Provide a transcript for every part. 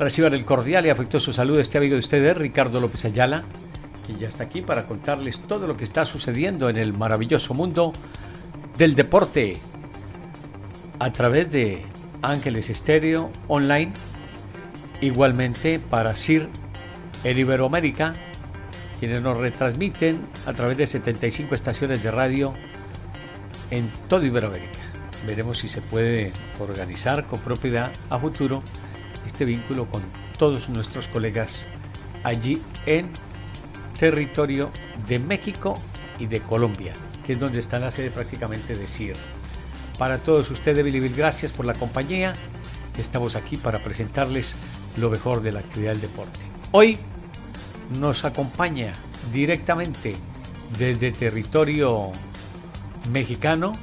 Reciban el cordial y afectuoso saludo de este amigo de ustedes, Ricardo López Ayala, que ya está aquí para contarles todo lo que está sucediendo en el maravilloso mundo del deporte a través de Ángeles Estéreo Online, igualmente para CIR en Iberoamérica, quienes nos retransmiten a través de 75 estaciones de radio en toda Iberoamérica. Veremos si se puede organizar con propiedad a futuro este vínculo con todos nuestros colegas allí en territorio de México y de Colombia, que es donde está la sede prácticamente de CIR. Para todos ustedes, Billy gracias por la compañía. Estamos aquí para presentarles lo mejor de la actividad del deporte. Hoy nos acompaña directamente desde territorio mexicano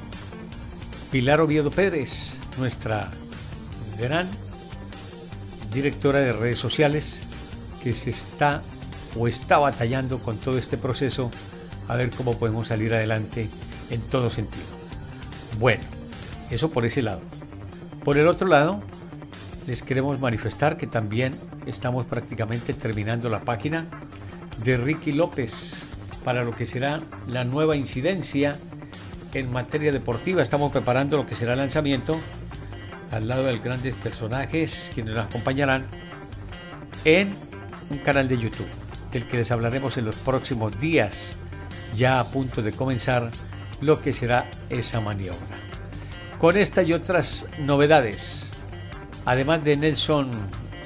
Pilar Oviedo Pérez, nuestra gran directora de redes sociales, que se está o está batallando con todo este proceso a ver cómo podemos salir adelante en todo sentido. Bueno, eso por ese lado. Por el otro lado, les queremos manifestar que también estamos prácticamente terminando la página de Ricky López para lo que será la nueva incidencia en materia deportiva. Estamos preparando lo que será el lanzamiento al lado de grandes personajes quienes nos acompañarán en un canal de YouTube del que les hablaremos en los próximos días, ya a punto de comenzar lo que será esa maniobra. Con esta y otras novedades, además de Nelson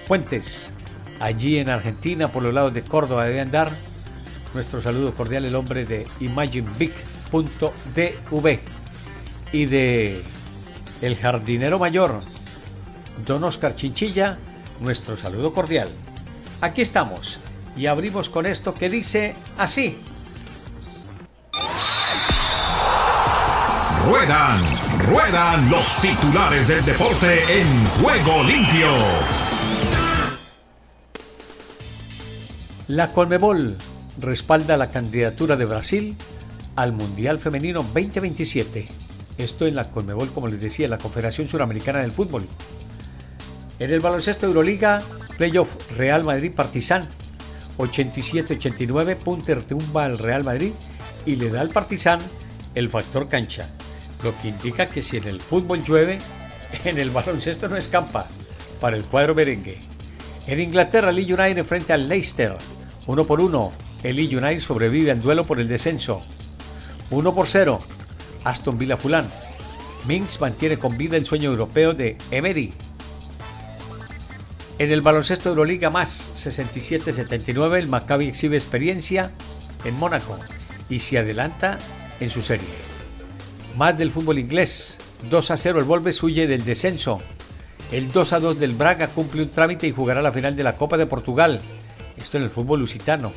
Fuentes, allí en Argentina, por los lados de Córdoba debe andar, nuestro saludo cordial el hombre de Imagine Big .dv y de El Jardinero Mayor, don Oscar Chinchilla, nuestro saludo cordial. Aquí estamos y abrimos con esto que dice así. Ruedan, ruedan los titulares del deporte en juego limpio. La Conmebol respalda la candidatura de Brasil al Mundial Femenino 2027. Esto en la Conmebol, como les decía, la Confederación Suramericana del Fútbol. En el baloncesto Euroliga, playoff Real Madrid Partizan 87-89, Punter tumba al Real Madrid y le da al Partizan el factor cancha, lo que indica que si en el fútbol llueve, en el baloncesto no escampa para el cuadro merengue. En Inglaterra, Lee United frente al Leicester, uno por uno. El Lee United sobrevive al duelo por el descenso. 1 por 0. Aston Villa Fulán. Minx mantiene con vida el sueño europeo de Emery. En el baloncesto Euroliga más 67-79 el Maccabi exhibe experiencia en Mónaco y se adelanta en su serie. Más del fútbol inglés. 2 a 0 el Wolves huye del descenso. El 2 a 2 del Braga cumple un trámite y jugará la final de la Copa de Portugal. Esto en el fútbol lusitano.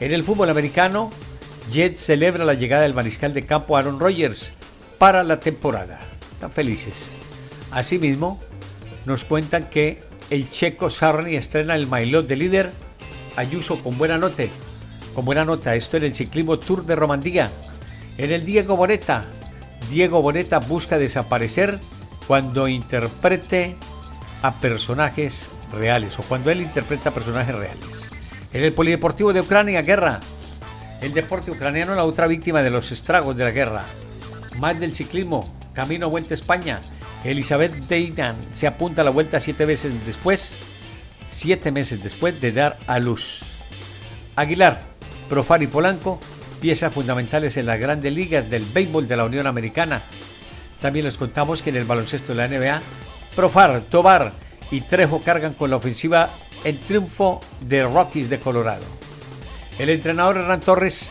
En el fútbol americano, Jets celebra la llegada del mariscal de campo Aaron Rodgers para la temporada. Están felices. Asimismo, nos cuentan que el checo Sarni estrena el maillot de líder Ayuso con buena nota. Con buena nota, esto en el ciclismo Tour de Romandía. En el Diego Boneta, Diego Boneta busca desaparecer cuando interprete a personajes reales o cuando él interpreta a personajes reales. En el Polideportivo de Ucrania, guerra. El deporte ucraniano la otra víctima de los estragos de la guerra. Más del ciclismo, camino Vuelta a España. Elizabeth Deinan se apunta a la vuelta siete veces después, siete meses después de dar a luz. Aguilar, Profar y Polanco, piezas fundamentales en las grandes ligas del béisbol de la Unión Americana. También les contamos que en el baloncesto de la NBA, Profar, Tobar y Trejo cargan con la ofensiva en triunfo de Rockies de Colorado. El entrenador Hernán Torres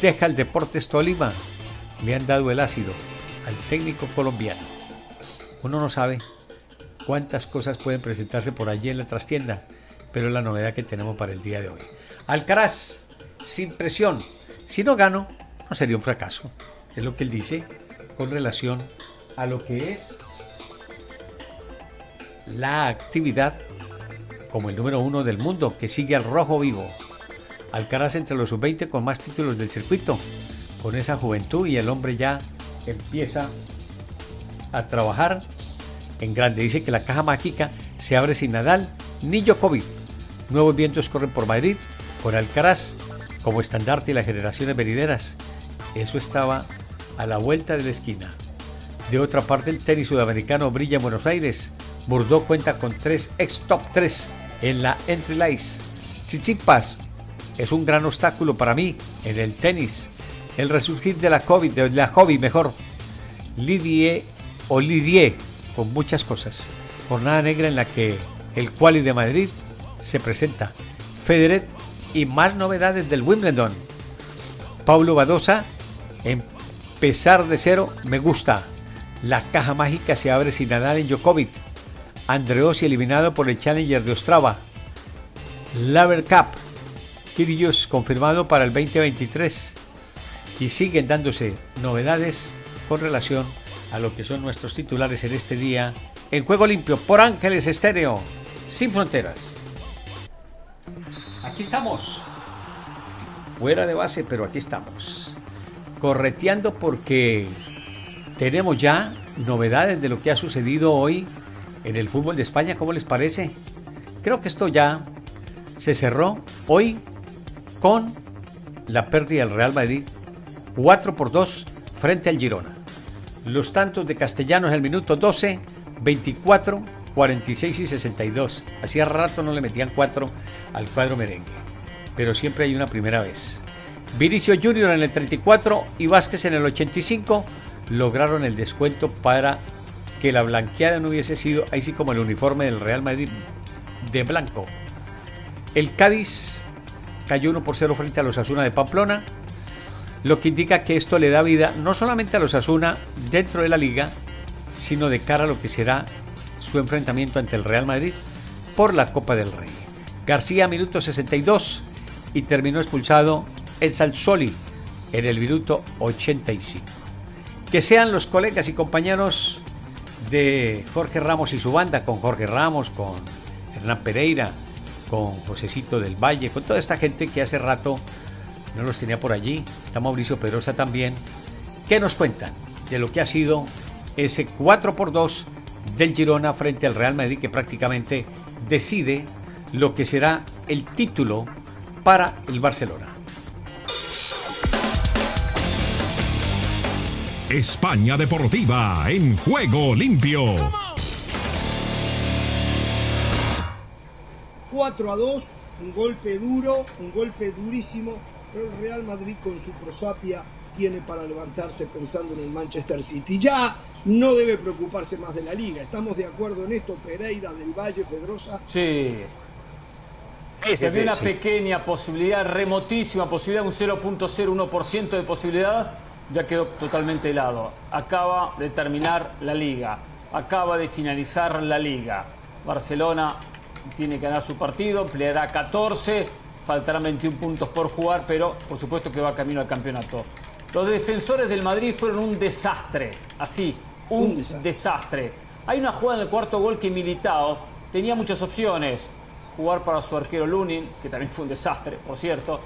deja el Deportes Tolima. Le han dado el ácido al técnico colombiano. Uno no sabe cuántas cosas pueden presentarse por allí en la trastienda. pero es la novedad que tenemos para el día de hoy. Alcaraz, sin presión. Si no gano, no sería un fracaso. Es lo que él dice con relación a lo que es la actividad como el número uno del mundo que sigue al rojo vivo. Alcaraz entre los sub-20 con más títulos del circuito. Con esa juventud y el hombre ya empieza a trabajar en grande. Dice que la caja mágica se abre sin Nadal ni Djokovic. Nuevos vientos corren por Madrid con Alcaraz como estandarte y las generaciones venideras. Eso estaba a la vuelta de la esquina. De otra parte, el tenis sudamericano brilla en Buenos Aires. Bordeaux cuenta con tres ex top 3 en la Entry Lice. Tsitsipas es un gran obstáculo para mí en el tenis. El resurgir de la COVID, de la hobby mejor. Lidie o Lidie con muchas cosas. Jornada negra en la que el Quali de Madrid se presenta. Federer y más novedades del Wimbledon. Pablo Badosa, empezar de cero, me gusta. La caja mágica se abre sin Nadal en Djokovic. Andreossi eliminado por el Challenger de Ostrava. Laver Cup. Kyrgios confirmado para el 2023. Y siguen dándose novedades con relación a lo que son nuestros titulares en este día en Juego Limpio por Ángeles Estéreo, sin fronteras. Aquí estamos. Fuera de base, pero aquí estamos. Correteando porque tenemos ya novedades de lo que ha sucedido hoy en el fútbol de España. ¿Cómo les parece? Creo que esto ya se cerró hoy con la pérdida del Real Madrid 4 por 2 frente al Girona. Los tantos de Castellanos en el minuto 12, 24, 46 y 62. Hacía rato no le metían 4 al cuadro merengue, pero siempre hay una primera vez. Vinicio Junior en el 34 y Vázquez en el 85 lograron el descuento para que la blanqueada no hubiese sido, ahí sí como el uniforme del Real Madrid de blanco. El Cádiz cayó 1 por 0 frente a los Asuna de Pamplona lo que indica que esto le da vida no solamente a los Asuna dentro de la liga, sino de cara a lo que será su enfrentamiento ante el Real Madrid por la Copa del Rey. García, minuto 62, y terminó expulsado el Salsoli en el minuto 85. Que sean los colegas y compañeros de Jorge Ramos y su banda, con Jorge Ramos, con Hernán Pereira, con Josecito del Valle, con toda esta gente que hace rato no los tenía por allí, está Mauricio Pedrosa también, ¿Qué nos cuentan de lo que ha sido ese 4 por 2 del Girona frente al Real Madrid que prácticamente decide lo que será el título para el Barcelona. España Deportiva en juego limpio. 4 a 2, un golpe duro, un golpe durísimo pero el Real Madrid con su prosapia tiene para levantarse pensando en el Manchester City. Ya no debe preocuparse más de la liga. ¿Estamos de acuerdo en esto, Pereira, del Valle, Pedrosa? Sí. Se ve una pequeña posibilidad, remotísima posibilidad, un 0.01% de posibilidad, ya quedó totalmente helado. Acaba de terminar la liga, acaba de finalizar la liga. Barcelona tiene que ganar su partido, peleará 14, faltarán 21 puntos por jugar, pero por supuesto que va camino al campeonato. Los defensores del Madrid fueron un desastre, así, un, desastre. Hay una jugada en el cuarto gol que Militao tenía muchas opciones. Jugar para su arquero Lunin, que también fue un desastre, por cierto.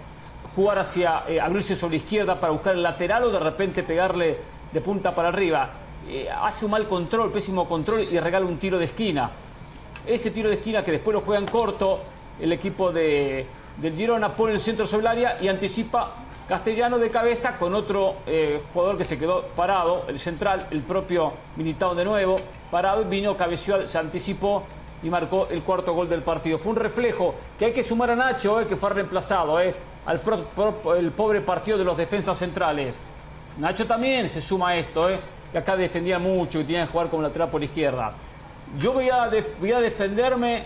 Jugar hacia, eh, abrirse sobre la izquierda para buscar el lateral o de repente pegarle de punta para arriba. Eh, hace un mal control, pésimo control y regala un tiro de esquina. Ese tiro de esquina que después lo juegan corto el equipo de, del Girona pone el centro sobre el área y anticipa Castellano de cabeza con otro eh, jugador que se quedó parado, el central, el propio Militao de nuevo, parado, vino, cabeció, se anticipó y marcó el cuarto gol del partido. Fue un reflejo que hay que sumar a Nacho, eh, que fue reemplazado, eh, al el pobre partido de los defensas centrales. Nacho también se suma a esto, eh, que acá defendía mucho y tenía que jugar como lateral por izquierda. Yo voy a, voy a defenderme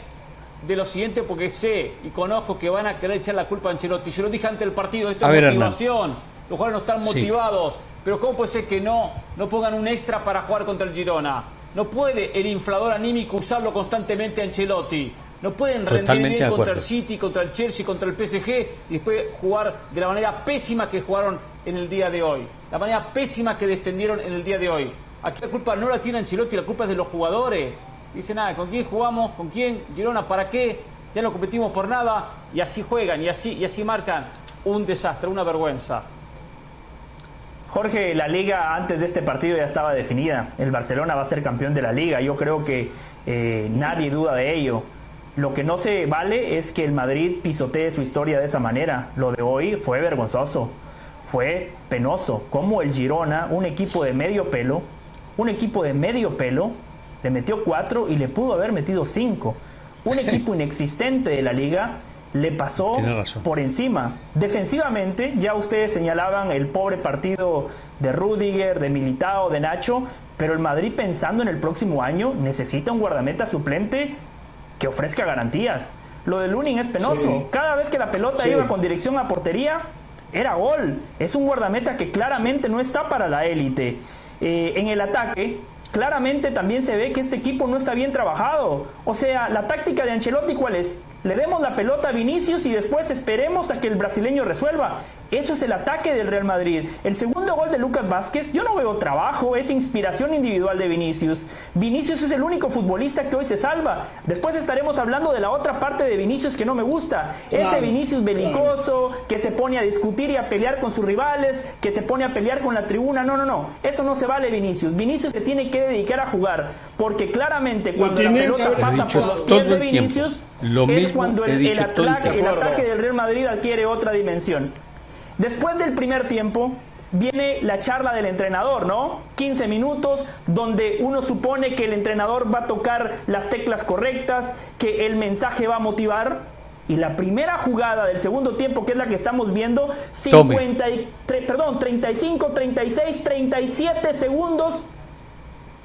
de lo siguiente porque sé y conozco que van a querer echar la culpa a Ancelotti. Yo lo dije ante el partido, esto es motivación. Los jugadores no están motivados. Pero ¿cómo puede ser que no, no pongan un extra para jugar contra el Girona? No puede el inflador anímico usarlo constantemente a Ancelotti. No pueden rendir bien contra el City, contra el Chelsea, contra el PSG y después jugar de la manera pésima que jugaron en el día de hoy. La manera pésima que defendieron en el día de hoy. Aquí la culpa no la tiene Ancelotti, la culpa es de los jugadores. Dice nada, ¿con quién jugamos? ¿Con quién? Girona, ¿para qué? Ya no competimos por nada y así juegan y así, y así marcan. Un desastre, una vergüenza. Jorge, la liga antes de este partido ya estaba definida. El Barcelona va a ser campeón de la liga. Yo creo que eh, nadie duda de ello. Lo que no se vale es que el Madrid pisotee su historia de esa manera. Lo de hoy fue vergonzoso, fue penoso. Como el Girona, un equipo de medio pelo, un equipo de medio pelo, le metió cuatro y le pudo haber metido cinco. Un equipo inexistente de la liga le pasó por encima. Defensivamente, ya ustedes señalaban el pobre partido de Rudiger, de Militao, de Nacho, pero el Madrid pensando en el próximo año necesita un guardameta suplente que ofrezca garantías. Lo de Lunin es penoso. Cada vez que la pelota iba con dirección a portería, era gol. Es un guardameta que claramente no está para la élite. Eh, en el ataque, claramente también se ve que este equipo no está bien trabajado. O sea, la táctica de Ancelotti, ¿cuál es? Le demos la pelota a Vinicius y después esperemos a que el brasileño resuelva. Eso es el ataque del Real Madrid. El segundo gol de Lucas Vázquez, yo no veo trabajo, es inspiración individual de Vinicius. Vinicius es el único futbolista que hoy se salva. Después estaremos hablando de la otra parte de Vinicius que no me gusta. Ese Vinicius belicoso, que se pone a discutir y a pelear con sus rivales, que se pone a pelear con la tribuna. No, no, no. Eso no se vale Vinicius. Vinicius se tiene que dedicar a jugar. Porque claramente cuando la pelota pasa por los pies de Vinicius, es cuando el, el ataque del Real Madrid adquiere otra dimensión. Después del primer tiempo, viene la charla del entrenador, ¿no? 15 minutos donde uno supone que el entrenador va a tocar las teclas correctas, que el mensaje va a motivar. Y la primera jugada del segundo tiempo, que es la que estamos viendo, 50 perdón, 35, 36, 37 segundos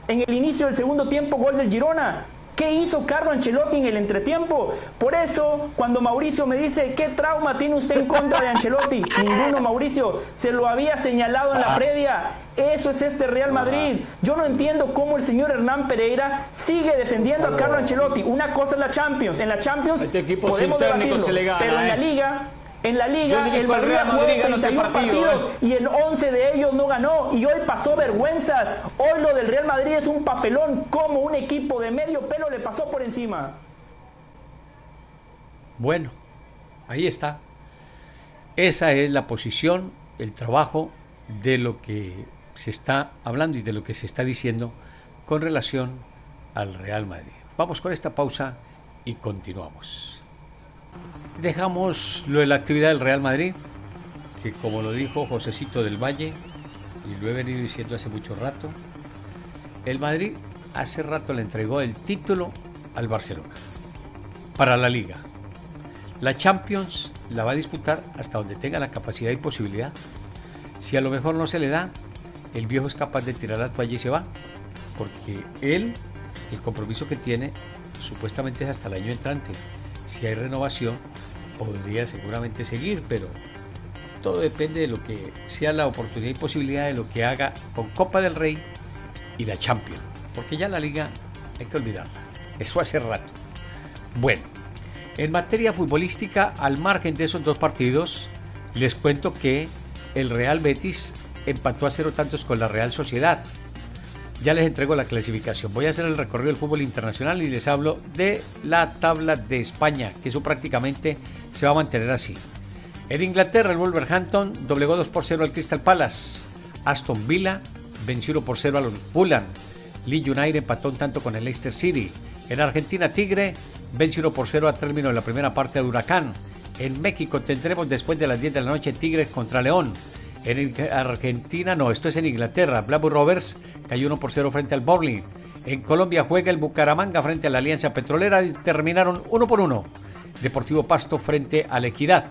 en el inicio del segundo tiempo, gol del Girona. ¿Qué hizo Carlo Ancelotti en el entretiempo? Por eso, cuando Mauricio me dice, ¿qué trauma tiene usted en contra de Ancelotti? Ninguno, Mauricio, se lo había señalado en la previa. Eso es este Real Madrid. Yo no entiendo cómo el señor Hernán Pereira sigue defendiendo a Carlo Ancelotti. Una cosa es la Champions. En la Champions este podemos debatirlo, pero en la ¿eh? Liga en la liga, el Madrid ha jugado 31 partidos y en 11 de ellos no ganó y hoy pasó vergüenzas. Hoy lo del Real Madrid es un papelón como un equipo de medio pelo le pasó por encima. Bueno, ahí está. Esa es la posición, el trabajo de lo que se está hablando y de lo que se está diciendo con relación al Real Madrid. Vamos con esta pausa y continuamos. Dejamos lo de la actividad del Real Madrid, que como lo dijo Josecito del Valle, y lo he venido diciendo hace mucho rato, el Madrid hace rato le entregó el título al Barcelona para la liga. La Champions la va a disputar hasta donde tenga la capacidad y posibilidad. Si a lo mejor no se le da, el viejo es capaz de tirar la toalla y se va, porque él, el compromiso que tiene, supuestamente es hasta el año entrante si hay renovación, podría seguramente seguir, pero todo depende de lo que sea la oportunidad y posibilidad de lo que haga con Copa del Rey y la Champions, porque ya la liga hay que olvidarla. Eso hace rato. Bueno, en materia futbolística, al margen de esos dos partidos, les cuento que el Real Betis empató a cero tantos con la Real Sociedad ya les entrego la clasificación. Voy a hacer el recorrido del fútbol internacional y les hablo de la tabla de España, que eso prácticamente se va a mantener así. En Inglaterra, el Wolverhampton doblegó 2 por 0 al Crystal Palace. Aston Villa venció 1 por 0 a los Fulham. Lee United empató un tanto con el Leicester City. En Argentina, Tigre venció 1 por 0 a término de la primera parte del Huracán. En México tendremos después de las 10 de la noche Tigres contra León. En Argentina, no, esto es en Inglaterra. Blackburn Rovers cayó 1 por 0 frente al Bowling. En Colombia juega el Bucaramanga frente a la Alianza Petrolera y terminaron 1 por 1. Deportivo Pasto frente a la Equidad.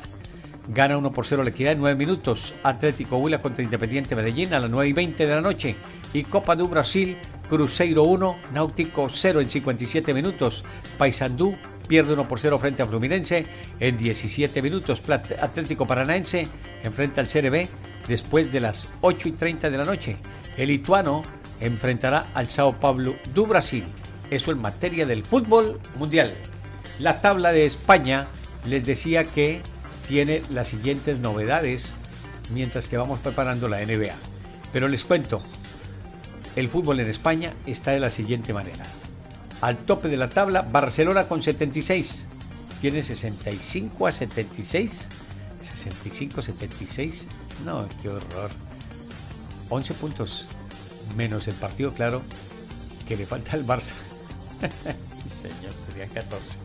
Gana 1 por 0 la Equidad en 9 minutos. Atlético Huila contra Independiente Medellín a las 9 y 20 de la noche. Y Copa do Brasil, Cruzeiro 1, Náutico 0 en 57 minutos. Paysandú pierde 1 por 0 frente a Fluminense en 17 minutos. Atlético Paranaense enfrenta al CRB después de las 8 y 30 de la noche. El lituano enfrentará al Sao Paulo do Brasil. Eso en materia del fútbol mundial. La tabla de España les decía que tiene las siguientes novedades mientras que vamos preparando la NBA. Pero les cuento, el fútbol en España está de la siguiente manera. Al tope de la tabla, Barcelona con 76. Tiene 65 a 76. 65 a 76. No, qué horror. 11 puntos. Menos el partido, claro, que le falta al Barça. Señor, sería 14.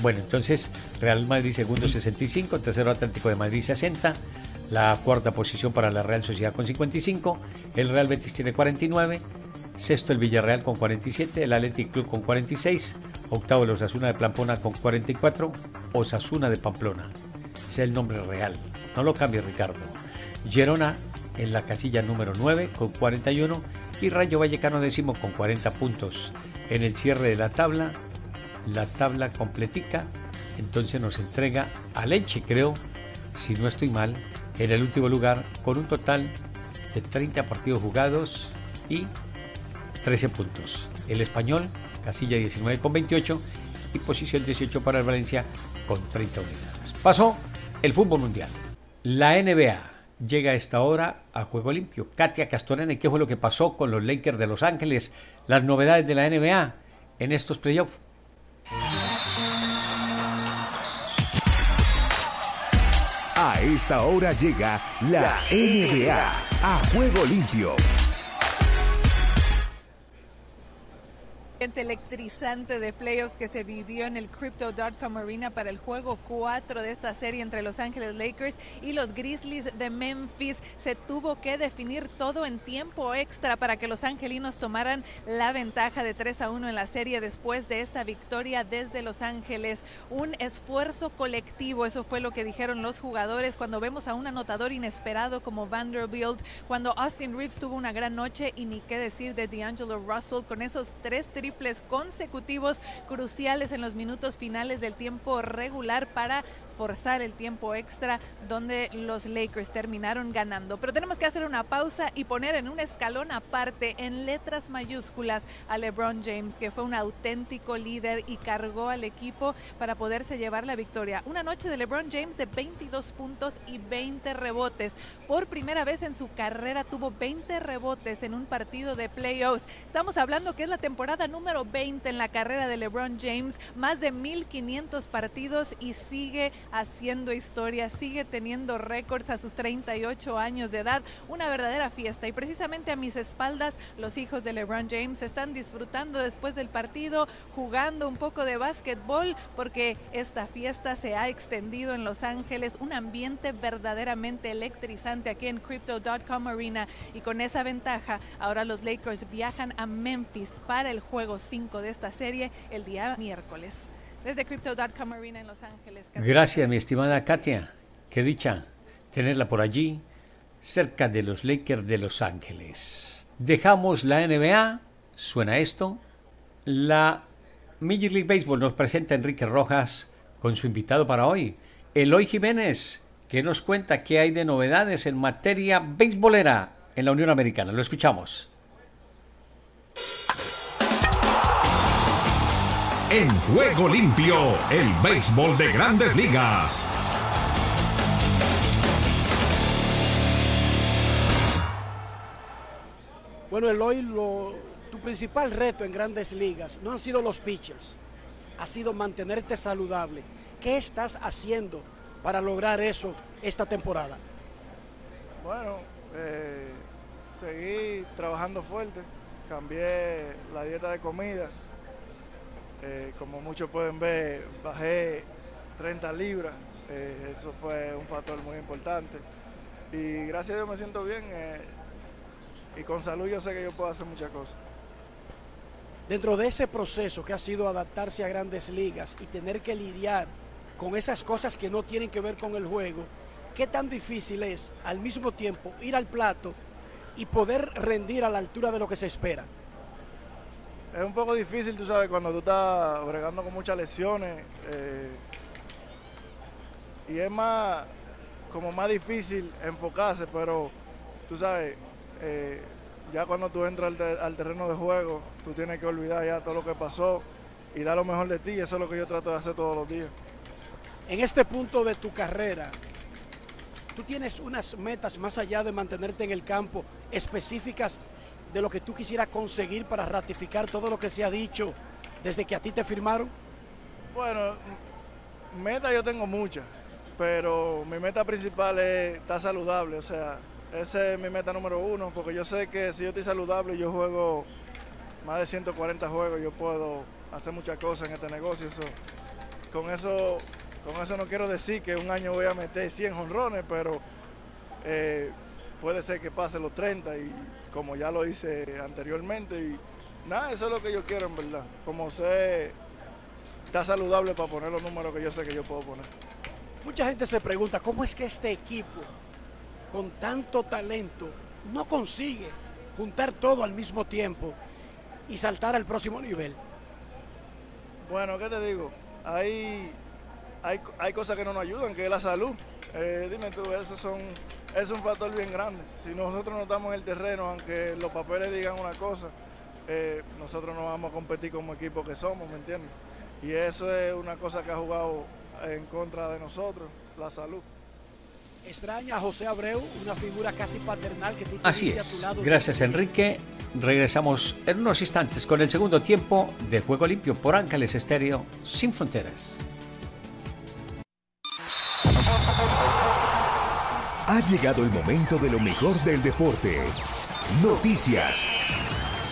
Bueno, entonces Real Madrid segundo 65, tercero Atlético de Madrid 60, la cuarta posición para la Real Sociedad con 55, el Real Betis tiene 49, sexto el Villarreal con 47, el Athletic Club con 46, octavo el Osasuna de Pamplona con 44, Osasuna de Pamplona, ese es el nombre real, no lo cambie Ricardo. Gerona en la casilla número 9 con 41 y Rayo Vallecano décimo con 40 puntos. En el cierre de la tabla, la tabla completica, entonces nos entrega a Leche, creo, si no estoy mal, en el último lugar con un total de 30 partidos jugados y 13 puntos. El español, casilla 19 con 28 y posición 18 para el Valencia con 30 unidades. Pasó el fútbol mundial. La NBA llega a esta hora a juego limpio. Katia Castorena, ¿qué fue lo que pasó con los Lakers de Los Ángeles? Las novedades de la NBA en estos playoffs. A esta hora llega la NBA a juego limpio. Electrizante de playoffs que se vivió en el Crypto.com Arena para el juego 4 de esta serie entre Los Ángeles Lakers y los Grizzlies de Memphis. Se tuvo que definir todo en tiempo extra para que los angelinos tomaran la ventaja de 3 a 1 en la serie después de esta victoria desde Los Ángeles. Un esfuerzo colectivo, eso fue lo que dijeron los jugadores cuando vemos a un anotador inesperado como Vanderbilt, cuando Austin Reeves tuvo una gran noche y ni qué decir de D'Angelo Russell con esos tres triples consecutivos cruciales en los minutos finales del tiempo regular para forzar el tiempo extra donde los Lakers terminaron ganando. Pero tenemos que hacer una pausa y poner en un escalón aparte, en letras mayúsculas, a LeBron James, que fue un auténtico líder y cargó al equipo para poderse llevar la victoria. Una noche de LeBron James de 22 puntos y 20 rebotes. Por primera vez en su carrera tuvo 20 rebotes en un partido de playoffs. Estamos hablando que es la temporada número 20 en la carrera de LeBron James, más de 1500 partidos y sigue haciendo historia, sigue teniendo récords a sus 38 años de edad, una verdadera fiesta. Y precisamente a mis espaldas, los hijos de LeBron James están disfrutando después del partido, jugando un poco de básquetbol, porque esta fiesta se ha extendido en Los Ángeles, un ambiente verdaderamente electrizante aquí en Crypto.com Arena. Y con esa ventaja, ahora los Lakers viajan a Memphis para el juego 5 de esta serie el día miércoles desde Crypto.com Arena en Los Ángeles. Gracias, mi estimada Katia. Qué dicha tenerla por allí, cerca de los Lakers de Los Ángeles. Dejamos la NBA, suena esto. La Major League Baseball nos presenta Enrique Rojas con su invitado para hoy, Eloy Jiménez, que nos cuenta qué hay de novedades en materia beisbolera en la Unión Americana. Lo escuchamos. En juego limpio, el béisbol de grandes ligas. Bueno, Eloy, lo, tu principal reto en grandes ligas no han sido los pitchers, ha sido mantenerte saludable. ¿Qué estás haciendo para lograr eso esta temporada? Bueno, eh, seguí trabajando fuerte, cambié la dieta de comida eh, como muchos pueden ver, bajé 30 libras. Eh, eso fue un factor muy importante. Y gracias a Dios me siento bien. Eh, y con salud yo sé que yo puedo hacer muchas cosas. Dentro de ese proceso que ha sido adaptarse a grandes ligas y tener que lidiar con esas cosas que no tienen que ver con el juego, ¿qué tan difícil es al mismo tiempo ir al plato y poder rendir a la altura de lo que se espera? Es un poco difícil, tú sabes, cuando tú estás bregando con muchas lesiones. Eh, y es más, como más difícil enfocarse, pero tú sabes, eh, ya cuando tú entras al, terreno de juego, tú tienes que olvidar ya todo lo que pasó y da lo mejor de ti. Eso es lo que yo trato de hacer todos los días. En este punto de tu carrera, tú tienes unas metas más allá de mantenerte en el campo específicas de lo que tú quisieras conseguir para ratificar todo lo que se ha dicho desde que a ti te firmaron? Bueno, meta yo tengo muchas, pero mi meta principal es estar saludable, o sea, esa es mi meta número uno, porque yo sé que si yo estoy saludable yo juego más de 140 juegos, yo puedo hacer muchas cosas en este negocio. con eso con eso no quiero decir que un año voy a meter 100 honrones, pero eh, puede ser que pase los 30 y como ya lo hice anteriormente. Y nada, eso es lo que yo quiero en verdad. Como sé, está saludable para poner los números que yo sé que yo puedo poner. Mucha gente se pregunta, ¿cómo es que este equipo, con tanto talento, no consigue juntar todo al mismo tiempo y saltar al próximo nivel? Bueno, ¿qué te digo? Hay, hay, hay cosas que no nos ayudan, que es la salud. Eh, dime tú, eso son, es un factor bien grande. Si nosotros no estamos en el terreno, aunque los papeles digan una cosa, eh, nosotros no vamos a competir como equipo que somos, ¿me entiendes? Y eso es una cosa que ha jugado en contra de nosotros, la salud. Extraña a José Abreu, una figura casi paternal que tú Así es. A tu lado Gracias, Enrique. Regresamos en unos instantes con el segundo tiempo de Juego Limpio por Ángeles Estéreo Sin Fronteras. Ha llegado el momento de lo mejor del deporte. Noticias,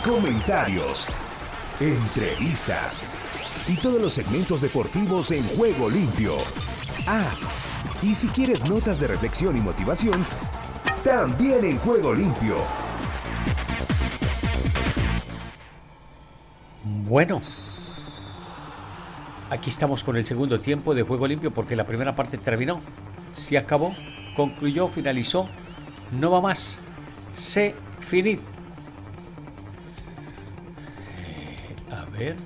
comentarios, entrevistas y todos los segmentos deportivos en Juego Limpio. Ah, y si quieres notas de reflexión y motivación, también en Juego Limpio. Bueno, aquí estamos con el segundo tiempo de Juego Limpio porque la primera parte terminó. Se acabó concluyó, finalizó, no va más, se finit. A ver.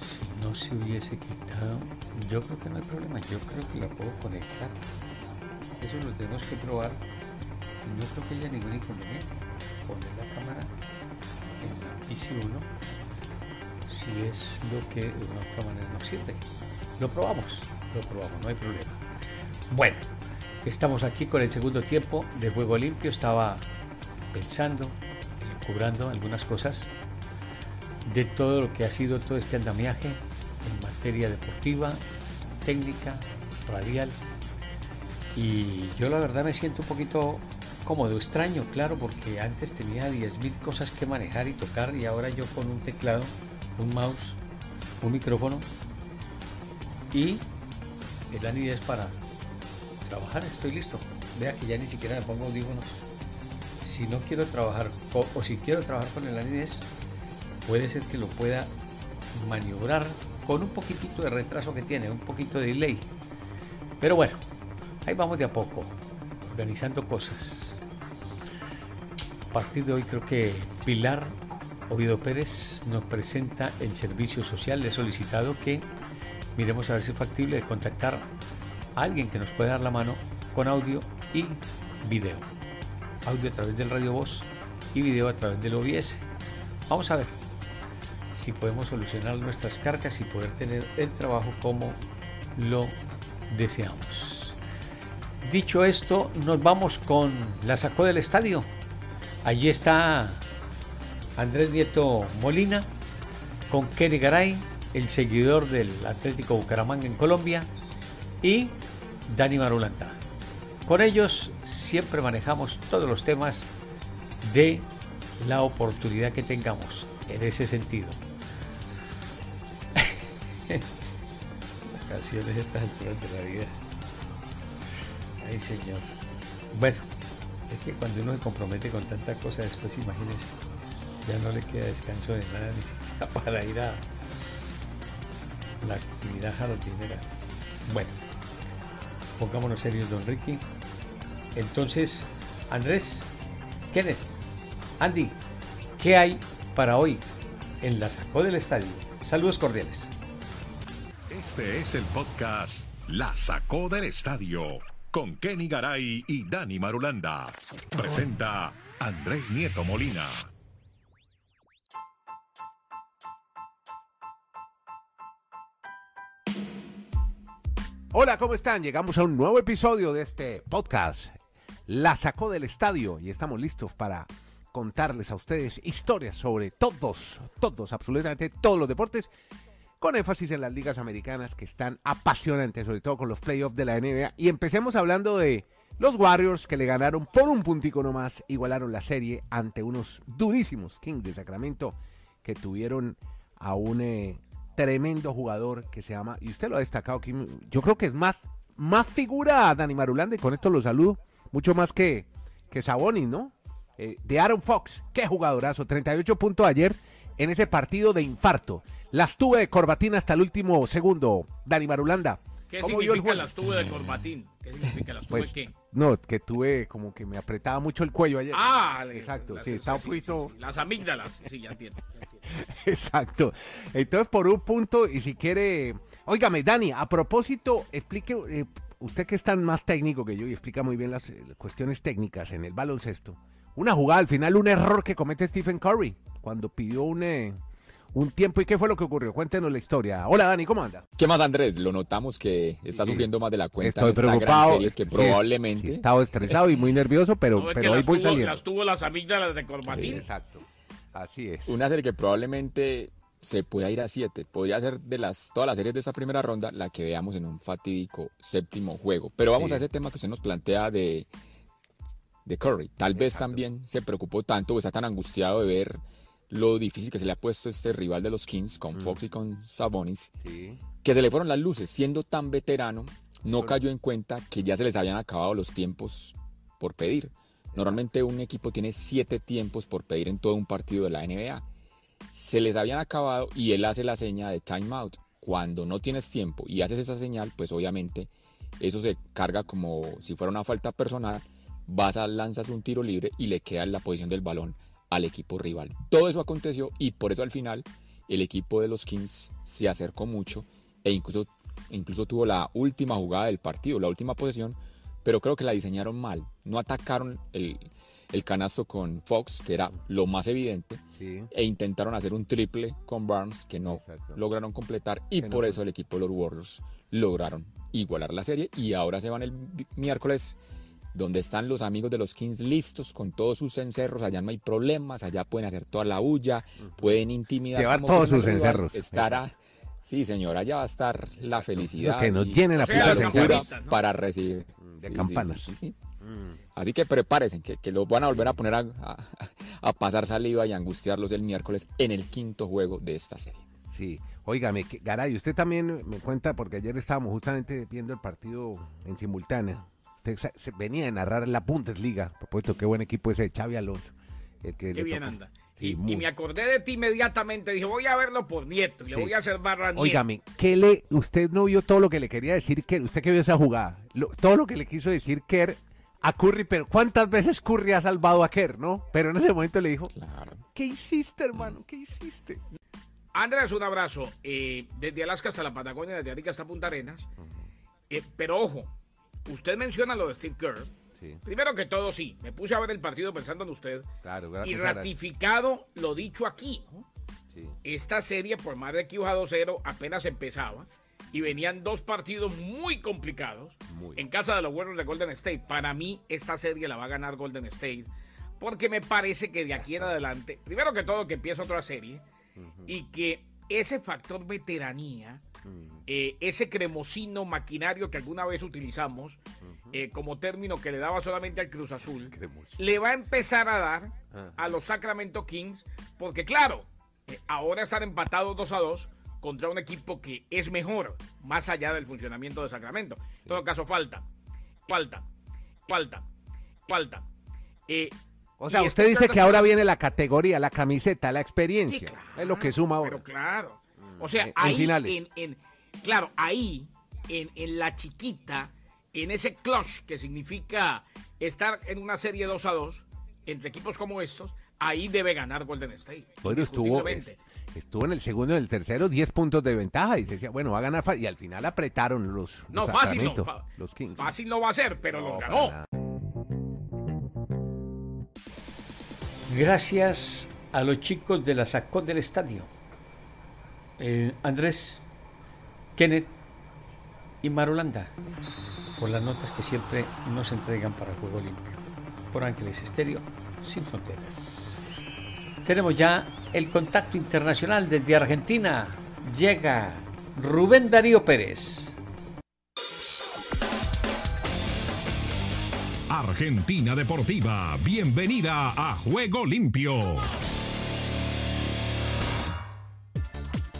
Si no se hubiese quitado, yo creo que no hay problema, yo creo que la puedo conectar. Eso lo tenemos que probar. No creo que haya ningún inconveniente. Poner la cámara en la PC 1 si es lo que de una otra manera nos sirve. Lo probamos, lo probamos, no hay problema. Bueno, estamos aquí con el segundo tiempo de Juego Limpio. Estaba pensando, cubrando algunas cosas de todo lo que ha sido todo este andamiaje en materia deportiva, técnica, radial. Y yo la verdad me siento un poquito cómodo, extraño, claro, porque antes tenía 10.000 cosas que manejar y tocar y ahora yo con un teclado un mouse, un micrófono y el anidez para trabajar. Estoy listo. Vea que ya ni siquiera me pongo audífonos. Si no quiero trabajar o si quiero trabajar con el anidez, puede ser que lo pueda maniobrar con un poquitito de retraso que tiene, un poquito de delay. Pero bueno, ahí vamos de a poco, organizando cosas. A partir de hoy creo que Pilar Oviedo Pérez nos presenta el servicio social. Le he solicitado que miremos a ver si es factible contactar a alguien que nos pueda dar la mano con audio y video. Audio a través del radio voz y video a través del OBS. Vamos a ver si podemos solucionar nuestras cargas y poder tener el trabajo como lo deseamos. Dicho esto, nos vamos con la sacó del estadio. Allí está Andrés Nieto Molina, con Kenny Garay, el seguidor del Atlético Bucaramanga en Colombia, y Dani Marulanda. Con ellos siempre manejamos todos los temas de la oportunidad que tengamos en ese sentido. canciones estas alturas de la vida. Ay, señor. Bueno, es que cuando uno se compromete con tanta cosa, después imagínese ya no le queda descanso de nada ni siquiera para ir a la actividad jardinera. Bueno, pongámonos serios, don Ricky. Entonces, Andrés, Kenneth, Andy, ¿qué hay para hoy en la Sacó del Estadio? Saludos cordiales. Este es el podcast La Sacó del Estadio con Kenny Garay y Dani Marulanda. Presenta Andrés Nieto Molina. Hola, ¿cómo están? Llegamos a un nuevo episodio de este podcast. La sacó del estadio y estamos listos para contarles a ustedes historias sobre todos, todos, absolutamente todos los deportes, con énfasis en las ligas americanas que están apasionantes, sobre todo con los playoffs de la NBA. Y empecemos hablando de los Warriors que le ganaron por un puntico nomás, igualaron la serie ante unos durísimos Kings de Sacramento que tuvieron a un eh, tremendo jugador que se llama, y usted lo ha destacado, aquí, yo creo que es más, más figura Dani Marulanda, y con esto lo saludo, mucho más que, que Sabonis, ¿no? Eh, de Aaron Fox, qué jugadorazo, 38 puntos ayer en ese partido de infarto. Las tuve de corbatín hasta el último segundo, Dani Marulanda. ¿Qué significa las tuve de corbatín? ¿Qué significa las tuve pues, qué? No, que tuve como que me apretaba mucho el cuello ayer. Ah, exacto, las- sí, un poquito... sí, sí, Las amígdalas, sí, ya entiendo. ya entiendo. Exacto. Entonces, por un punto, y si quiere. Óigame, Dani, a propósito, explique. eh, usted que es tan más técnico que yo y explica muy bien las eh, cuestiones técnicas en el baloncesto. Una jugada, al final, un error que comete Stephen Curry cuando pidió un, eh, un tiempo. ¿Y qué fue lo que ocurrió? Cuéntenos la historia. Hola, Dani, ¿cómo anda? ¿Qué más, Andrés? Lo notamos que está Sí. sufriendo más de la cuenta Estoy en esta gran preocupado. serie que Sí, probablemente... sí, estado estresado y muy nervioso, pero, No, pero hoy voy tuvo, saliendo. las tuvo las amígdalas de Sí, corbatín. exacto. Así es. Una serie que probablemente se pueda ir a siete. Podría ser de las todas las series de esta primera ronda la que veamos en un fatídico séptimo juego. Pero vamos Sí. a ese tema que usted nos plantea de, de Curry. Tal vez también se preocupó tanto o está tan angustiado de ver lo difícil que se le ha puesto este rival de los Kings con Fox y con Sabonis. Sí. que se le fueron las luces, siendo tan veterano, no cayó en cuenta que ya se les habían acabado los tiempos por pedir. Normalmente un equipo tiene siete tiempos por pedir en todo un partido de la NBA. Se les habían acabado y él hace la seña de timeout. Cuando no tienes tiempo y haces esa señal, pues obviamente eso se carga como si fuera una falta personal. Vas a lanzas un tiro libre y le queda en la posición del balón al equipo rival. Todo eso aconteció y por eso al final el equipo de los Kings se acercó mucho e incluso, incluso tuvo la última jugada del partido, la última posesión, pero creo que la diseñaron mal. No atacaron el, el canasto con Fox, que era lo más evidente, Sí. e intentaron hacer un triple con Barnes que no Exacto. lograron completar y no por eso el equipo de los Warriors lograron igualar la serie y ahora se van el miércoles donde están los amigos de los Kings listos con todos sus cencerros, allá no hay problemas, allá pueden hacer toda la bulla, pueden intimidar. Llevar todos sus al rival, cencerros. Estará, sí señor, allá va a estar la felicidad. Lo que nos y llenen a O sea, picar las la campanitas, ¿no? para recibir. De Sí, sí, campanas. sí, sí, sí. Así que prepárense, que, que los van a volver a poner a, a- a pasar saliva y angustiarlos el miércoles en el quinto juego de esta serie. Sí, óigame, Garay, usted también me cuenta, porque ayer estábamos justamente viendo el partido en simultánea. Usted se- venía a narrar la Bundesliga, por supuesto, qué buen equipo ese de Xavi Alonso. El que Qué le bien tocó. anda. Sí, y, me acordé de ti inmediatamente. Dije, voy a verlo por nieto. Sí. le voy a hacer barra. Óigame, ¿qué le, usted no vio todo lo que le quería decir Kerr? Usted que vio esa jugada, lo- todo lo que le quiso decir Kerr a Curry, pero ¿cuántas veces Curry ha salvado a Kerr, no? Pero en ese momento le dijo, Claro. ¿qué hiciste, hermano? ¿Qué hiciste? Andrés, un abrazo. eh, desde Alaska hasta la Patagonia, desde Arica hasta Punta Arenas. Eh, pero ojo, usted menciona lo de Steve Kerr. Sí, Primero que todo, sí, me puse a ver el partido pensando en usted. claro, Y gracias. ratificado lo dicho aquí. Esta serie, por más de que iba 2-0, apenas empezaba. Y venían dos partidos muy complicados Muy. en casa de los Warriors de Golden State. Para mí, esta serie la va a ganar Golden State. Porque me parece que de aquí en adelante, primero que todo, que empieza otra serie. Y que ese factor veteranía, eh, ese cremosino maquinario que alguna vez utilizamos eh, como término que le daba solamente al Cruz Azul, le va a empezar a dar Ajá. a los Sacramento Kings, porque claro, eh, ahora están empatados 2 a 2 contra un equipo que es mejor, más allá del funcionamiento de Sacramento. En todo caso, falta, falta, falta, falta. Eh, O sea, usted dice que ahora viene la categoría, la camiseta, la experiencia. Sí, claro, es lo que suma ahora. Pero claro. O sea, En- ahí, en- claro, ahí, en, en la chiquita, en ese clutch que significa estar en una serie 2 a 2 entre equipos como estos, ahí debe ganar Golden State. Bueno, estuvo, estuvo en el segundo y en el tercero, 10 puntos de ventaja. Y se decía, bueno, va a ganar. Y al final apretaron los. No, los fácil no, fa- los Kings. fácil no va a ser, pero No, los ganó. Gracias a los chicos de la Sacó del Estadio. Eh, Andrés, Kenneth y Marolanda, por las notas que siempre nos entregan para Juego Limpio. Por Ángeles Estéreo, sin fronteras. Tenemos ya el contacto internacional desde Argentina. Llega Rubén Darío Pérez. Argentina Deportiva, bienvenida a Juego Limpio.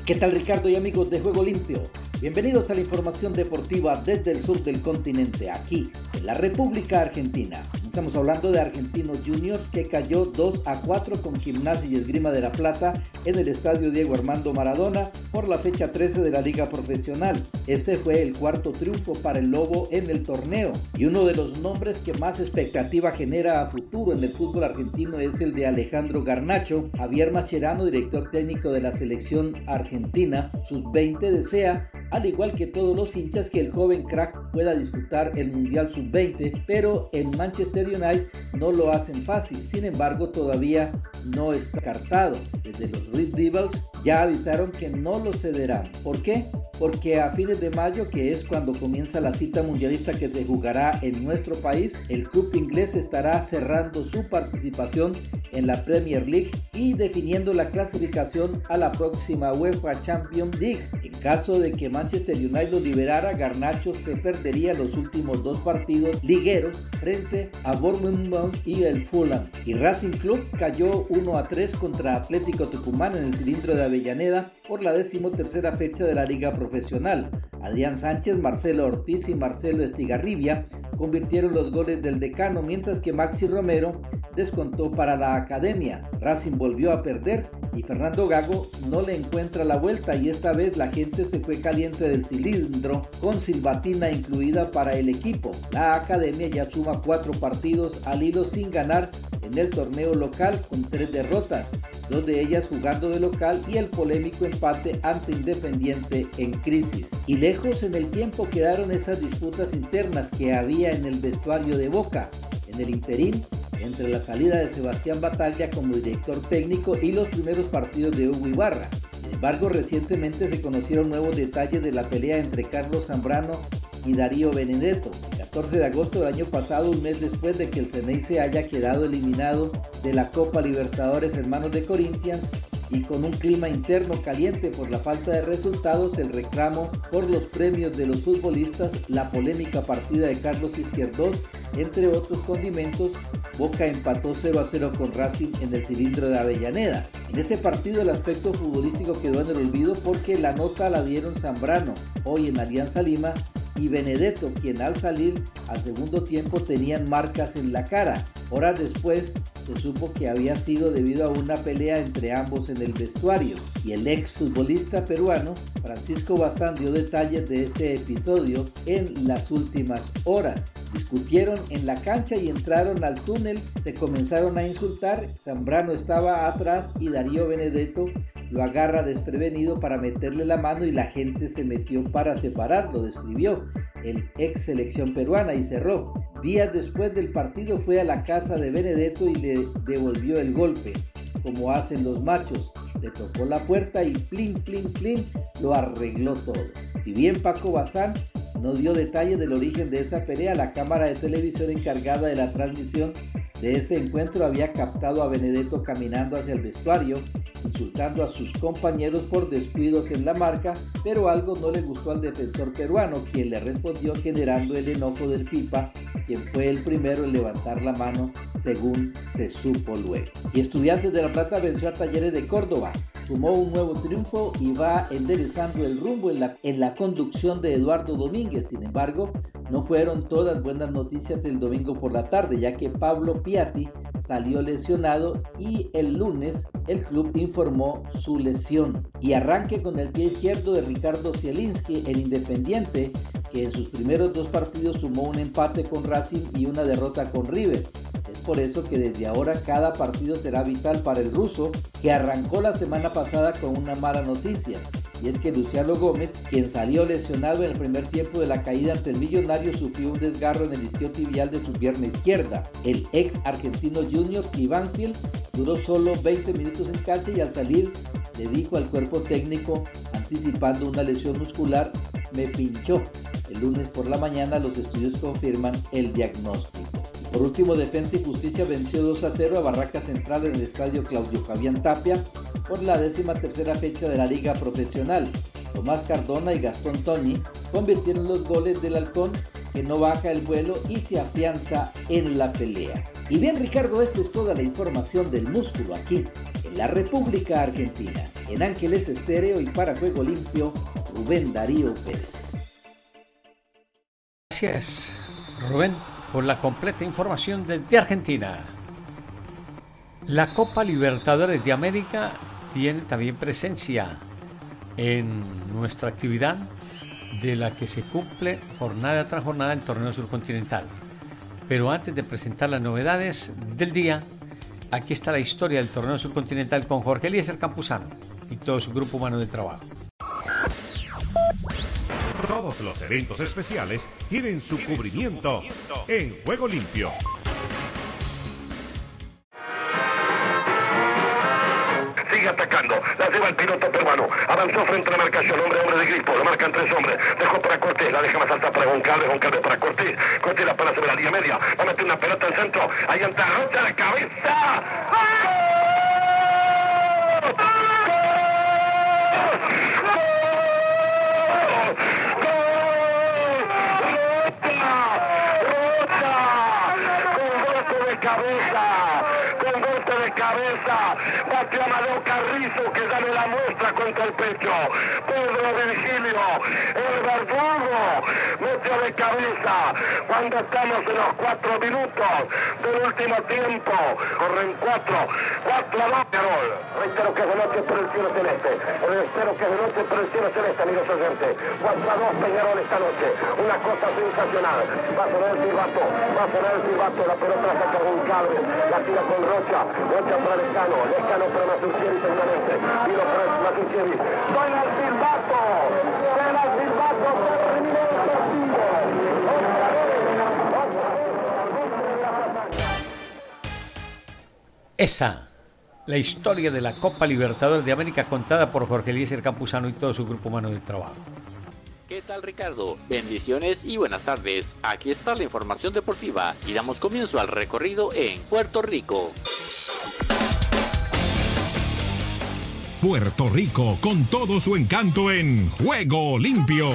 ¿Qué tal Ricardo y amigos de Juego Limpio? Bienvenidos a la información deportiva desde el sur del continente, aquí en la República Argentina. Estamos hablando de Argentinos Juniors que cayó 2 a 4 con Gimnasia y Esgrima de la Plata en el estadio Diego Armando Maradona por la fecha 13 de la Liga Profesional. Este fue el cuarto triunfo para el Lobo en el torneo y uno de los nombres que más expectativa genera a futuro en el fútbol argentino es el de Alejandro Garnacho. Javier Macherano, director técnico de la selección argentina, sus 20 desea al igual que todos los hinchas que el joven crack pueda disputar el Mundial Sub-20, pero en Manchester United no lo hacen fácil, sin embargo todavía no está cartado. Desde los Red Devils ya avisaron que no lo cederán. ¿Por qué? Porque a fines de mayo, que es cuando comienza la cita mundialista que se jugará en nuestro país, el club inglés estará cerrando su participación en la Premier League y definiendo la clasificación a la próxima UEFA Champions League. En caso de que Manchester United liberara, Garnacho se perdería los últimos dos partidos ligueros frente a Bournemouth y el Fulham. Y Racing Club cayó 1 a 3 contra Atlético Tucumán en el cilindro de Avellaneda por la decimotercera fecha de la Liga Profesional. Adrián Sánchez, Marcelo Ortiz y Marcelo Estigarribia convirtieron los goles del decano, mientras que Maxi Romero descontó para la academia. Racing volvió a perder y Fernando Gago no le encuentra la vuelta y esta vez la gente se fue caliente del cilindro con silbatina incluida para el equipo. La academia ya suma cuatro partidos al hilo sin ganar en el torneo local con tres derrotas, dos de ellas jugando de local y el polémico empate ante Independiente en crisis. Y lejos en el tiempo quedaron esas disputas internas que había en el vestuario de Boca. En el interín, entre la salida de Sebastián Batalla como director técnico y los primeros partidos de Hugo Ibarra. Sin embargo, recientemente se conocieron nuevos detalles de la pelea entre Carlos Zambrano y Darío Benedetto. El 14 de agosto del año pasado, un mes después de que el Ceney se haya quedado eliminado de la Copa Libertadores Hermanos de Corinthians, y con un clima interno caliente por la falta de resultados, el reclamo por los premios de los futbolistas, la polémica partida de Carlos Izquierdos, entre otros condimentos, Boca empató 0 a 0 con Racing en el cilindro de Avellaneda. En ese partido el aspecto futbolístico quedó en el olvido porque la nota la dieron Zambrano, hoy en Alianza Lima, y Benedetto, quien al salir al segundo tiempo tenían marcas en la cara. Horas después se supo que había sido debido a una pelea entre ambos en el vestuario y el ex futbolista peruano Francisco Bazán dio detalles de este episodio en las últimas horas. Discutieron en la cancha y entraron al túnel, se comenzaron a insultar, Zambrano estaba atrás y Darío Benedetto lo agarra desprevenido para meterle la mano y la gente se metió para separarlo, describió el ex selección peruana y cerró. Días después del partido fue a la casa de Benedetto y le devolvió el golpe, como hacen los machos. Le tocó la puerta y plin, plin, plin, lo arregló todo. Si bien Paco Bazán no dio detalles del origen de esa pelea, la cámara de televisión encargada de la transmisión de ese encuentro había captado a Benedetto caminando hacia el vestuario, insultando a sus compañeros por descuidos en la marca, pero algo no le gustó al defensor peruano, quien le respondió generando el enojo del Pipa, quien fue el primero en levantar la mano, según se supo luego. Y Estudiantes de La Plata venció a Talleres de Córdoba, sumó un nuevo triunfo y va enderezando el rumbo en la, en la conducción de Eduardo Domínguez. Sin embargo, no fueron todas buenas noticias el domingo por la tarde, ya que Pablo Piatti salió lesionado y el lunes el club informó su lesión. Y arranque con el pie izquierdo de Ricardo Zielinski, el Independiente, que en sus primeros dos partidos sumó un empate con Racing y una derrota con River. Es por eso que desde ahora cada partido será vital para el ruso, que arrancó la semana pasada con una mala noticia y es que Luciano Gómez, quien salió lesionado en el primer tiempo de la caída ante el millonario, sufrió un desgarro en el isquiotibial de su pierna izquierda. El ex argentino Junior y Banfield Duró solo 20 minutos en cancha y al salir le dijo al cuerpo técnico, anticipando una lesión muscular, me pinchó. El lunes por la mañana los estudios confirman el diagnóstico. Por último, Defensa y Justicia venció 2 a 0 a Barraca Central en el estadio Claudio Fabián Tapia por la décima tercera fecha de la Liga Profesional. Tomás Cardona y Gastón Toni convirtieron los goles del halcón que no baja el vuelo y se afianza en la pelea. Y bien Ricardo, esta es toda la información del músculo aquí, en la República Argentina. En Ángeles Estéreo y para Juego Limpio, Rubén Darío Pérez. Gracias, Rubén, por la completa información desde Argentina. La Copa Libertadores de América tiene también presencia en nuestra actividad de la que se cumple jornada tras jornada el torneo surcontinental. Pero antes de presentar las novedades del día, aquí está la historia del torneo surcontinental con Jorge Eliezer Campuzano y todo su grupo humano de trabajo. Todos los eventos especiales tienen su cubrimiento en Juego Limpio. sigue atacando. La lleva el piloto peruano. Avanzó frente a la marcación. Hombre, hombre de gripo. Lo marcan tres hombres. Dejó para Cortés. La deja más alta para Goncalves. Goncalves para Cortés. Cortés la para sobre la línea media. Va a meter una pelota al centro. Ahí entra Rocha de cabeza. Con golpe de cabeza, bate Amadeo Carrizo que dale la muestra contra el pecho, Pedro Virgilio, verdugo, mete de cabeza, cuando estamos en los cuatro minutos del último tiempo, corren cuatro, cuatro a dos, Carol. Reitero que es de noche por el cielo celeste, espero que es de noche por el cielo celeste, amigos oyentes, cuatro a dos Peñarol esta noche, una cosa sensacional, va a sonar el silbato, va a sonar el silbato, la pelota la saca Goncalves, la tira con Rocha, Rocha para Lescano, Lescano para Masuccieri seguramente, y lo para Masuccieri, suena el silbato, suena el silbato, Esa, la historia de la Copa Libertadores de América contada por Jorge Eliezer Campuzano y todo su grupo humano de trabajo. ¿Qué tal Ricardo? Bendiciones y buenas tardes. Aquí está la información deportiva y damos comienzo al recorrido en Puerto Rico. Puerto Rico con todo su encanto en Juego Limpio.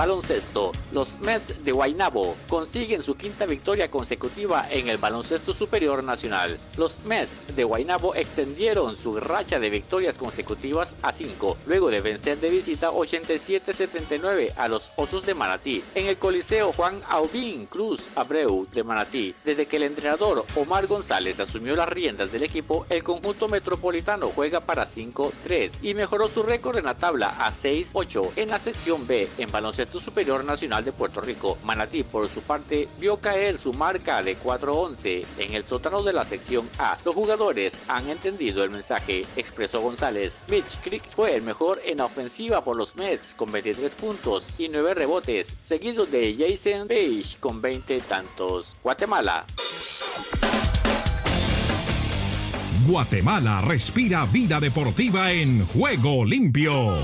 Baloncesto. Los Mets de Guaynabo consiguen su quinta victoria consecutiva en el baloncesto superior nacional. Los Mets de Guaynabo extendieron su racha de victorias consecutivas a 5, luego de vencer de visita 87-79 a los Osos de Manatí en el Coliseo Juan Aubín Cruz Abreu de Manatí. Desde que el entrenador Omar González asumió las riendas del equipo, el conjunto metropolitano juega para 5-3 y mejoró su récord en la tabla a 6-8 en la sección B en baloncesto Superior Nacional de Puerto Rico. Manatí, por su parte, vio caer su marca de 4-11 en el sótano de la sección A. Los jugadores han entendido el mensaje, expresó González. Mitch Creek fue el mejor en la ofensiva por los Mets con 23 puntos y 9 rebotes, seguido de Jason Page con 20 tantos. Guatemala. Guatemala respira vida deportiva en Juego Limpio.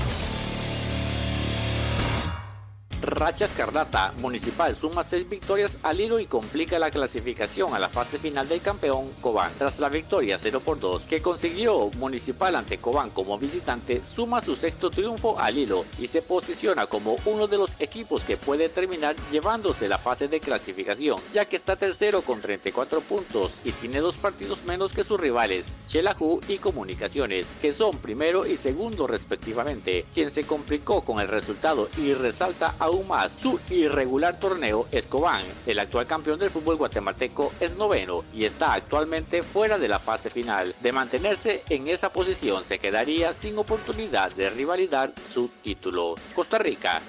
Racha Escarlata Municipal suma 6 victorias al hilo y complica la clasificación a la fase final del campeón Cobán. Tras la victoria 0 por 2 que consiguió Municipal ante Cobán como visitante, suma su sexto triunfo al hilo y se posiciona como uno de los equipos que puede terminar llevándose la fase de clasificación, ya que está tercero con 34 puntos y tiene dos partidos menos que sus rivales, Shelahu y Comunicaciones, que son primero y segundo respectivamente. Quien se complicó con el resultado y resalta aún más su irregular torneo Escobán. El actual campeón del fútbol guatemalteco es noveno y está actualmente fuera de la fase final. De mantenerse en esa posición se quedaría sin oportunidad de rivalidad su título. Costa Rica.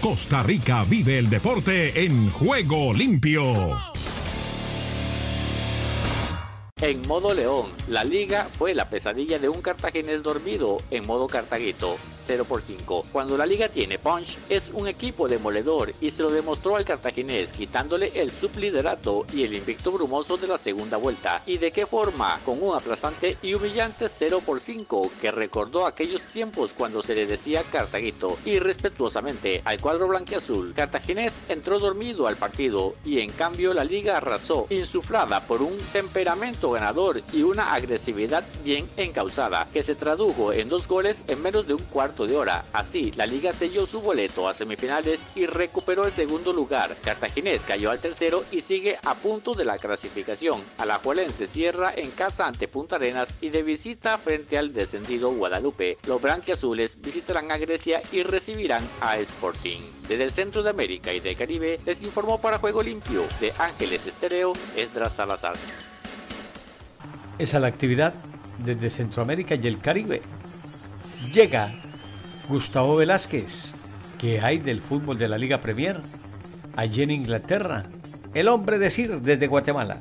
Costa Rica vive el deporte en Juego Limpio. En modo León, la liga fue la pesadilla de un cartaginés dormido en modo Cartaguito, 0 por 5. Cuando la liga tiene punch, es un equipo demoledor y se lo demostró al cartaginés quitándole el subliderato y el invicto brumoso de la segunda vuelta. ¿Y de qué forma? Con un aplastante y humillante 0 por 5 que recordó aquellos tiempos cuando se le decía Cartaguito y respetuosamente al cuadro blanqueazul. Cartaginés entró dormido al partido y en cambio la liga arrasó, insuflada por un temperamento ganador y una agresividad bien encausada, que se tradujo en dos goles en menos de un cuarto de hora. Así, la liga selló su boleto a semifinales y recuperó el segundo lugar. Cartaginés cayó al tercero y sigue a punto de la clasificación. Alajuelense cierra en casa ante Punta Arenas y de visita frente al descendido Guadalupe. Los branquiazules visitarán a Grecia y recibirán a Sporting. Desde el centro de América y del Caribe les informó para Juego Limpio de Ángeles Estéreo Esdras Salazar. Esa es la actividad desde Centroamérica y el Caribe. Llega Gustavo Velázquez, que hay del fútbol de la Liga Premier, allí en Inglaterra. El hombre decir desde Guatemala.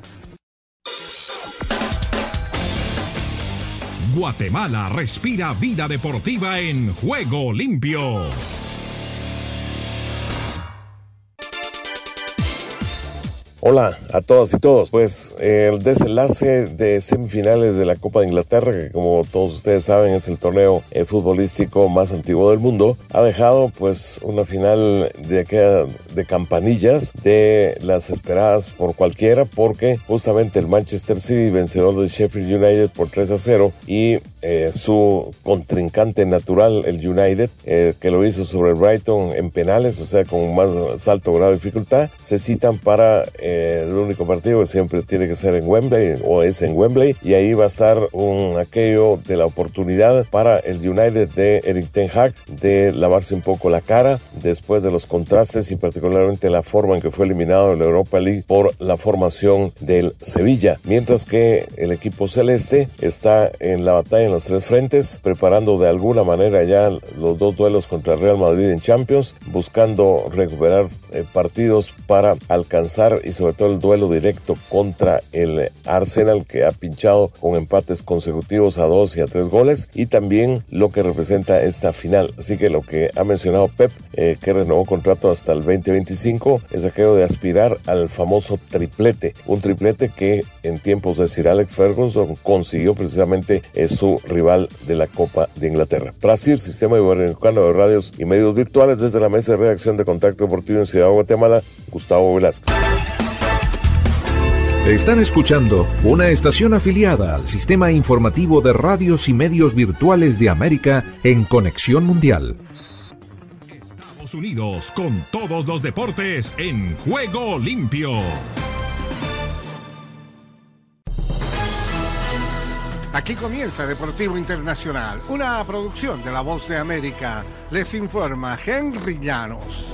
Guatemala respira vida deportiva en juego limpio. Hola a todas y todos. Pues el desenlace de semifinales de la Copa de Inglaterra, que como todos ustedes saben es el torneo eh, futbolístico más antiguo del mundo, ha dejado pues una final de de campanillas de las esperadas por cualquiera, porque justamente el Manchester City vencedor del Sheffield United por 3 a 0 y eh, su contrincante natural, el United, eh, que lo hizo sobre el Brighton en penales, o sea, con más alto grado de dificultad, se citan para el único partido que siempre tiene que ser en Wembley o es en Wembley y ahí va a estar aquello de la oportunidad para el United de Eric Ten Hag de lavarse un poco la cara después de los contrastes y particularmente la forma en que fue eliminado en la Europa League por la formación del Sevilla, mientras que el equipo celeste está en la batalla en los tres frentes, preparando de alguna manera ya los dos duelos contra el Real Madrid en Champions, buscando recuperar partidos para alcanzar y sobre todo el duelo directo contra el Arsenal que ha pinchado con empates consecutivos a dos y a tres goles y también lo que representa esta final. Así que lo que ha mencionado Pep, eh, que renovó contrato hasta el 2025, es aquello de aspirar al famoso triplete. Un triplete que en tiempos de Sir Alex Ferguson consiguió precisamente eh, su rival de la Copa de Inglaterra. Brasil, Sistema Iberoamericano de Radios y Medios Virtuales desde la Mesa de Redacción de Contacto Deportivo en Ciudad de Guatemala, Gustavo Velázquez. Están escuchando una estación afiliada al sistema informativo de radios y medios virtuales de América en Conexión Mundial. Estados Unidos con todos los deportes en juego limpio. Aquí comienza Deportivo Internacional, una producción de La Voz de América. Les informa Henry Llanos.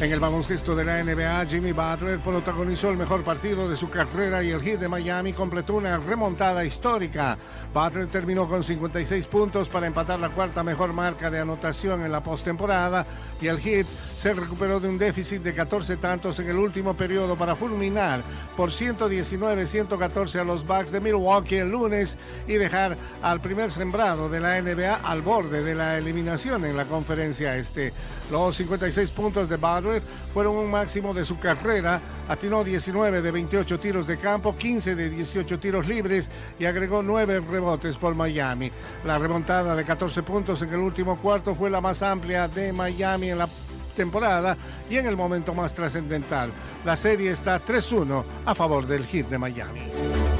En el baloncesto de la NBA, Jimmy Butler protagonizó el mejor partido de su carrera y el Heat de Miami completó una remontada histórica. Butler terminó con 56 puntos para empatar la cuarta mejor marca de anotación en la postemporada y el Heat se recuperó de un déficit de 14 tantos en el último periodo para fulminar por 119-114 a los Bucks de Milwaukee el lunes y dejar al primer sembrado de la NBA al borde de la eliminación en la conferencia este. Los 56 puntos de Butler fueron un máximo de su carrera. Atinó 19 de 28 tiros de campo, 15 de 18 tiros libres y agregó 9 rebotes por Miami. La remontada de 14 puntos en el último cuarto fue la más amplia de Miami en la temporada y en el momento más trascendental. La serie está 3-1 a favor del hit de Miami.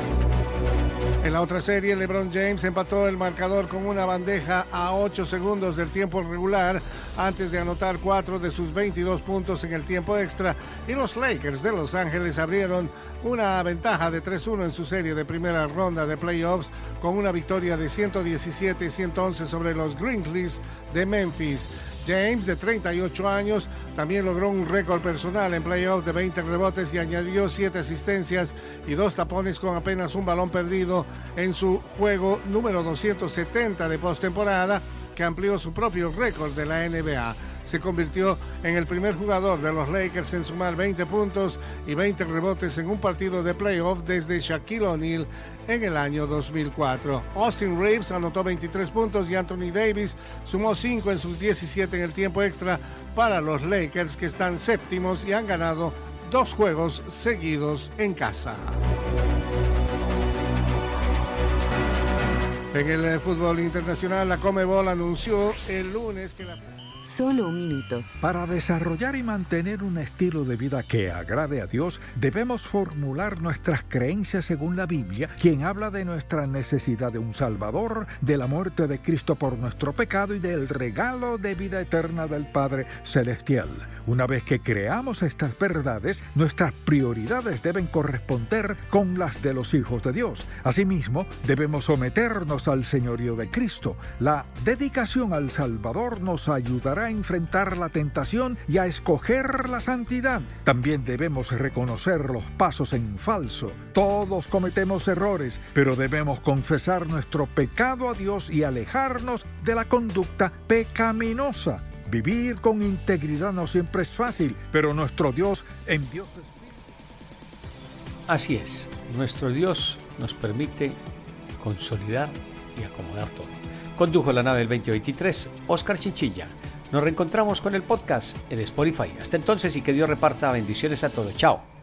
En la otra serie, LeBron James empató el marcador con una bandeja a 8 segundos del tiempo regular antes de anotar 4 de sus 22 puntos en el tiempo extra y los Lakers de Los Ángeles abrieron una ventaja de 3-1 en su serie de primera ronda de playoffs con una victoria de 117-111 sobre los Grizzlies de Memphis. James, de 38 años, también logró un récord personal en playoffs de 20 rebotes y añadió 7 asistencias y 2 tapones con apenas un balón perdido en su juego número 270 de postemporada que amplió su propio récord de la NBA. se convirtió en el primer jugador de los Lakers en sumar 20 puntos y 20 rebotes en un partido de playoff desde Shaquille O'Neal en el año 2004. Austin Reeves anotó 23 puntos y Anthony Davis sumó 5 en sus 17 en el tiempo extra para los Lakers que están séptimos y han ganado dos juegos seguidos en casa. En el eh, fútbol internacional, la Comebol anunció el lunes que la... Solo un minuto. Para desarrollar y mantener un estilo de vida que agrade a Dios, debemos formular nuestras creencias según la Biblia, quien habla de nuestra necesidad de un Salvador, de la muerte de Cristo por nuestro pecado y del regalo de vida eterna del Padre Celestial. Una vez que creamos estas verdades, nuestras prioridades deben corresponder con las de los hijos de Dios. Asimismo, debemos someternos al señorío de Cristo. La dedicación al Salvador nos a enfrentar la tentación y a escoger la santidad. También debemos reconocer los pasos en falso. Todos cometemos errores, pero debemos confesar nuestro pecado a Dios y alejarnos de la conducta pecaminosa. Vivir con integridad no siempre es fácil, pero nuestro Dios envió su Así es, nuestro Dios nos permite consolidar y acomodar todo. Condujo la nave del 2023, Oscar Chinchilla. Nos reencontramos con el podcast en Spotify. Hasta entonces y que Dios reparta bendiciones a todos. Chao.